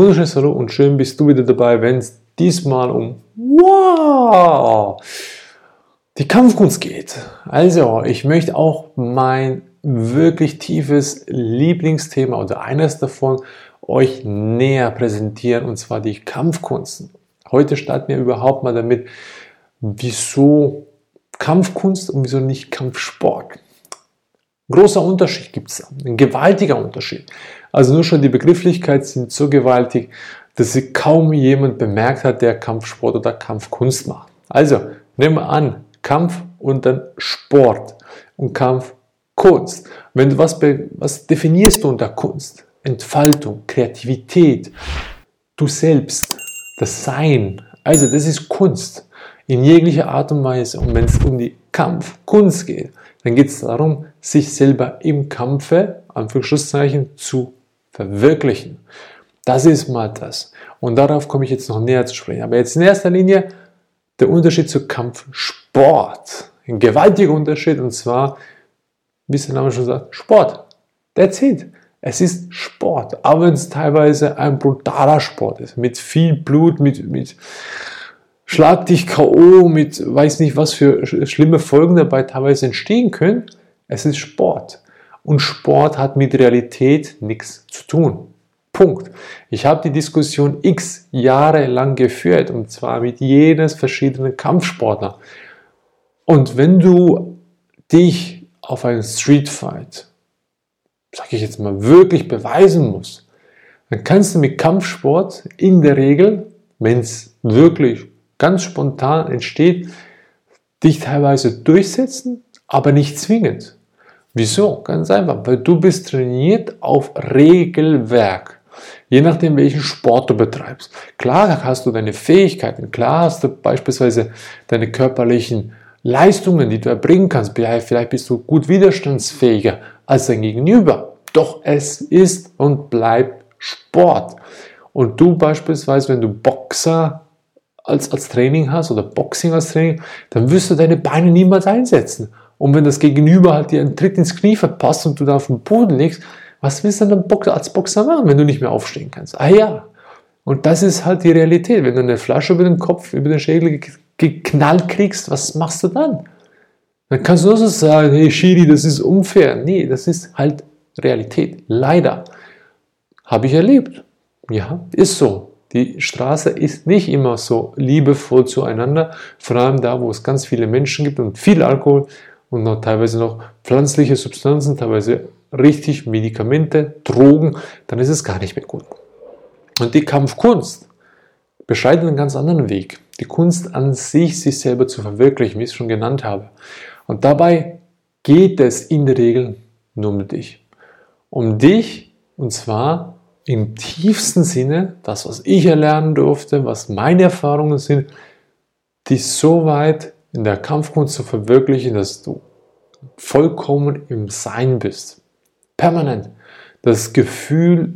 wunderschönes Hallo und schön bist du wieder dabei, wenn es diesmal um wow, die Kampfkunst geht. Also, ich möchte auch mein wirklich tiefes Lieblingsthema oder eines davon euch näher präsentieren und zwar die Kampfkunst. Heute starten wir überhaupt mal damit, wieso Kampfkunst und wieso nicht Kampfsport. Großer Unterschied gibt es, ein gewaltiger Unterschied. Also nur schon die Begrifflichkeit sind so gewaltig, dass sie kaum jemand bemerkt hat, der Kampfsport oder Kampfkunst macht. Also nehmen wir an, Kampf und dann Sport und Kampfkunst. Wenn du was, was definierst du unter Kunst? Entfaltung, Kreativität, du selbst, das Sein. Also das ist Kunst in jeglicher Art und Weise. Und wenn es um die Kampfkunst geht, dann geht es darum, sich selber im Kampfe, Anführungszeichen, zu verwirklichen. Das ist mal das. Und darauf komme ich jetzt noch näher zu sprechen. Aber jetzt in erster Linie der Unterschied zu Kampfsport. Ein gewaltiger Unterschied und zwar, wie es der Name schon sagt, Sport. That's it. Es ist Sport, aber wenn es teilweise ein brutaler Sport ist, mit viel Blut, mit, mit Schlag dich K.O., mit weiß nicht was für schlimme Folgen dabei teilweise entstehen können. Es ist Sport. Und Sport hat mit Realität nichts zu tun. Punkt. Ich habe die Diskussion x Jahre lang geführt und zwar mit jedes verschiedenen Kampfsportler. Und wenn du dich auf einen Streetfight sage ich jetzt mal, wirklich beweisen muss, dann kannst du mit Kampfsport in der Regel, wenn es wirklich ganz spontan entsteht, dich teilweise durchsetzen, aber nicht zwingend. Wieso? Ganz einfach, weil du bist trainiert auf Regelwerk. Je nachdem, welchen Sport du betreibst. Klar hast du deine Fähigkeiten, klar hast du beispielsweise deine körperlichen Leistungen, die du erbringen kannst. Vielleicht bist du gut widerstandsfähiger als dein Gegenüber. Doch es ist und bleibt Sport. Und du beispielsweise, wenn du Boxer als, als Training hast oder Boxing als Training, dann wirst du deine Beine niemals einsetzen. Und wenn das Gegenüber halt dir einen Tritt ins Knie verpasst und du da auf dem Boden liegst, was willst du dann als Boxer machen, wenn du nicht mehr aufstehen kannst? Ah ja. Und das ist halt die Realität. Wenn du eine Flasche über den Kopf, über den Schädel geknallt kriegst, was machst du dann? Dann kannst du nur so sagen, hey Shiri, das ist unfair. Nee, das ist halt Realität. Leider. Habe ich erlebt. Ja, ist so. Die Straße ist nicht immer so liebevoll zueinander, vor allem da, wo es ganz viele Menschen gibt und viel Alkohol und noch teilweise noch pflanzliche Substanzen, teilweise richtig Medikamente, Drogen, dann ist es gar nicht mehr gut. Und die Kampfkunst beschreitet einen ganz anderen Weg. Die Kunst an sich, sich selber zu verwirklichen, wie ich es schon genannt habe. Und dabei geht es in der Regel nur um dich. Um dich, und zwar im tiefsten Sinne, das, was ich erlernen durfte, was meine Erfahrungen sind, dich so weit in der Kampfkunst zu verwirklichen, dass du vollkommen im Sein bist. Permanent. Das Gefühl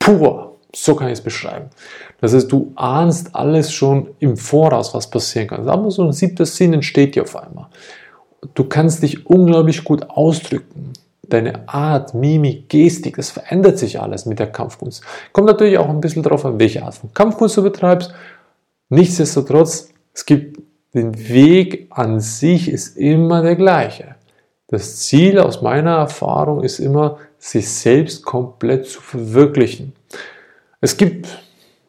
pur, so kann ich es beschreiben. Das heißt, du ahnst alles schon im Voraus, was passieren kann. Aber so ein siebter Sinn entsteht dir auf einmal. Du kannst dich unglaublich gut ausdrücken. Deine Art, Mimik, Gestik, das verändert sich alles mit der Kampfkunst. Kommt natürlich auch ein bisschen darauf an, welche Art von Kampfkunst du betreibst. Nichtsdestotrotz, es gibt den Weg an sich ist immer der gleiche. Das Ziel aus meiner Erfahrung ist immer, sich selbst komplett zu verwirklichen. Es gibt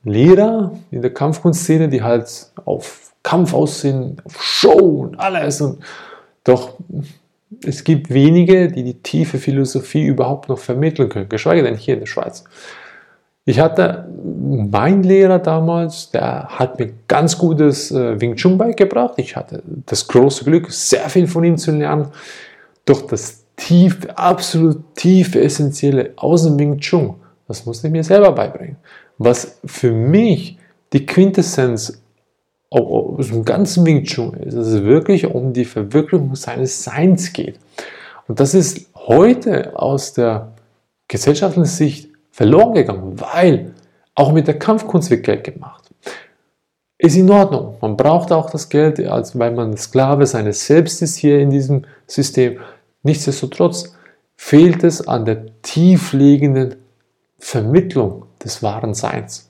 Lehrer in der Kampfkunstszene, die halt auf Kampf aussehen, auf Show und alles. Und doch es gibt wenige, die die tiefe Philosophie überhaupt noch vermitteln können, geschweige denn hier in der Schweiz. Ich hatte meinen Lehrer damals, der hat mir ganz gutes äh, Wing Chun beigebracht. Ich hatte das große Glück, sehr viel von ihm zu lernen. Doch das tiefe, absolut tiefe, essentielle aus dem Wing Chun das musste ich mir selber beibringen. Was für mich die Quintessenz aus dem ganzen Wing Chun ist, dass es wirklich um die Verwirklichung seines Seins geht. Und das ist heute aus der gesellschaftlichen Sicht verloren gegangen, weil auch mit der Kampfkunst wird Geld gemacht. Ist in Ordnung. Man braucht auch das Geld, als weil man Sklave seines Selbst ist hier in diesem System. Nichtsdestotrotz fehlt es an der tiefliegenden Vermittlung des wahren Seins.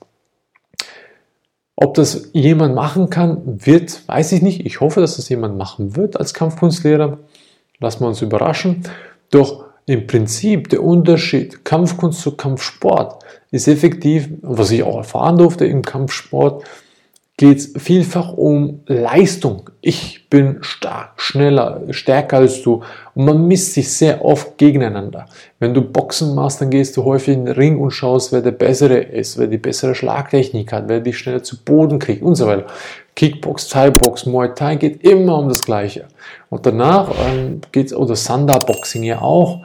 Ob das jemand machen kann, wird, weiß ich nicht. Ich hoffe, dass das jemand machen wird als Kampfkunstlehrer. Lassen wir uns überraschen. Doch im Prinzip der Unterschied Kampfkunst zu Kampfsport ist effektiv, was ich auch erfahren durfte im Kampfsport, geht es vielfach um Leistung. Ich bin stark, schneller, stärker als du. Und man misst sich sehr oft gegeneinander. Wenn du Boxen machst, dann gehst du häufig in den Ring und schaust, wer der Bessere ist, wer die bessere Schlagtechnik hat, wer dich schneller zu Boden kriegt und so weiter. Kickbox, Thai-Box, Muay Thai geht immer um das Gleiche. Und danach ähm, geht es, oder Sanda-Boxing ja auch,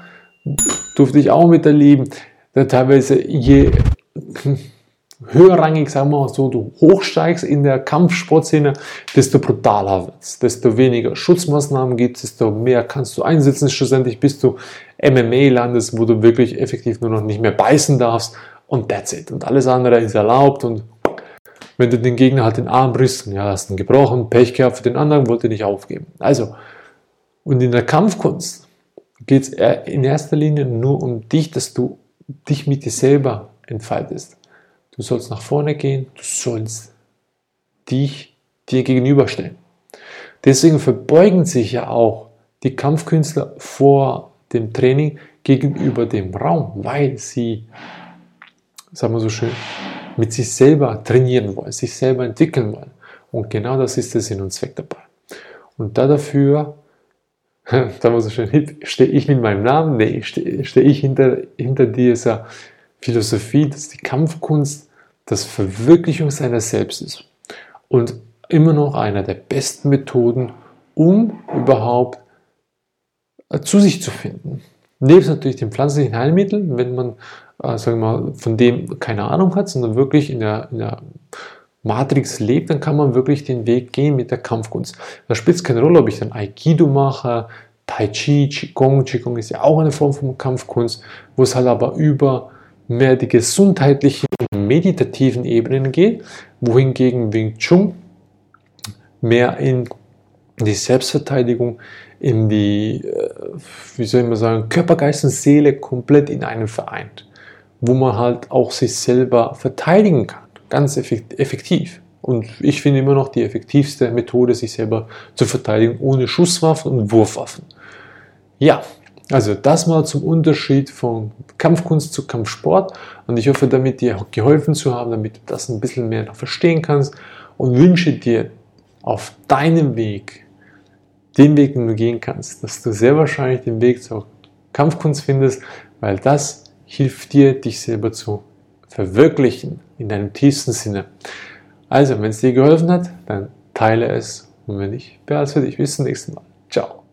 durfte ich auch miterleben, da teilweise je höherrangig, sagen wir mal so, du hochsteigst in der Kampfsportszene, desto brutaler wird es, desto weniger Schutzmaßnahmen gibt es, desto mehr kannst du einsetzen, schlussendlich bis du MMA landest, wo du wirklich effektiv nur noch nicht mehr beißen darfst und that's it. Und alles andere ist erlaubt und wenn du den Gegner halt den Arm brichst, ja, hast ihn gebrochen, Pech gehabt für den anderen, wollte nicht aufgeben. Also, und in der Kampfkunst geht es in erster Linie nur um dich, dass du dich mit dir selber entfaltest. Du sollst nach vorne gehen, du sollst dich dir gegenüberstellen. Deswegen verbeugen sich ja auch die Kampfkünstler vor dem Training gegenüber dem Raum, weil sie, sagen wir so schön, mit sich selber trainieren wollen, sich selber entwickeln wollen. Und genau das ist der Sinn und Zweck dabei. Und da dafür, sagen wir so schön, stehe ich mit meinem Namen, nee, stehe steh ich hinter, hinter dieser Philosophie, dass die Kampfkunst das Verwirklichung seiner selbst ist und immer noch einer der besten Methoden, um überhaupt äh, zu sich zu finden. Nebst natürlich den pflanzlichen Heilmitteln, wenn man äh, sagen wir mal, von dem keine Ahnung hat, sondern wirklich in der, in der Matrix lebt, dann kann man wirklich den Weg gehen mit der Kampfkunst. Da spielt es keine Rolle, ob ich dann Aikido mache, Tai Chi, Qigong. Qigong ist ja auch eine Form von Kampfkunst, wo es halt aber über mehr die gesundheitlichen und meditativen Ebenen geht, wohingegen Wing Chun mehr in die Selbstverteidigung, in die, äh, wie soll man sagen, Körper, Geist und Seele komplett in einem vereint, wo man halt auch sich selber verteidigen kann, ganz effektiv. Und ich finde immer noch die effektivste Methode, sich selber zu verteidigen, ohne Schusswaffen und Wurfwaffen. Ja, also das mal zum Unterschied von Kampfkunst zu Kampfsport und ich hoffe damit dir geholfen zu haben, damit du das ein bisschen mehr noch verstehen kannst und wünsche dir auf deinem Weg, den Weg, den du gehen kannst, dass du sehr wahrscheinlich den Weg zur Kampfkunst findest, weil das hilft dir, dich selber zu verwirklichen in deinem tiefsten Sinne. Also, wenn es dir geholfen hat, dann teile es und wenn nicht, behalte es für dich. Bis zum nächsten Mal. Ciao.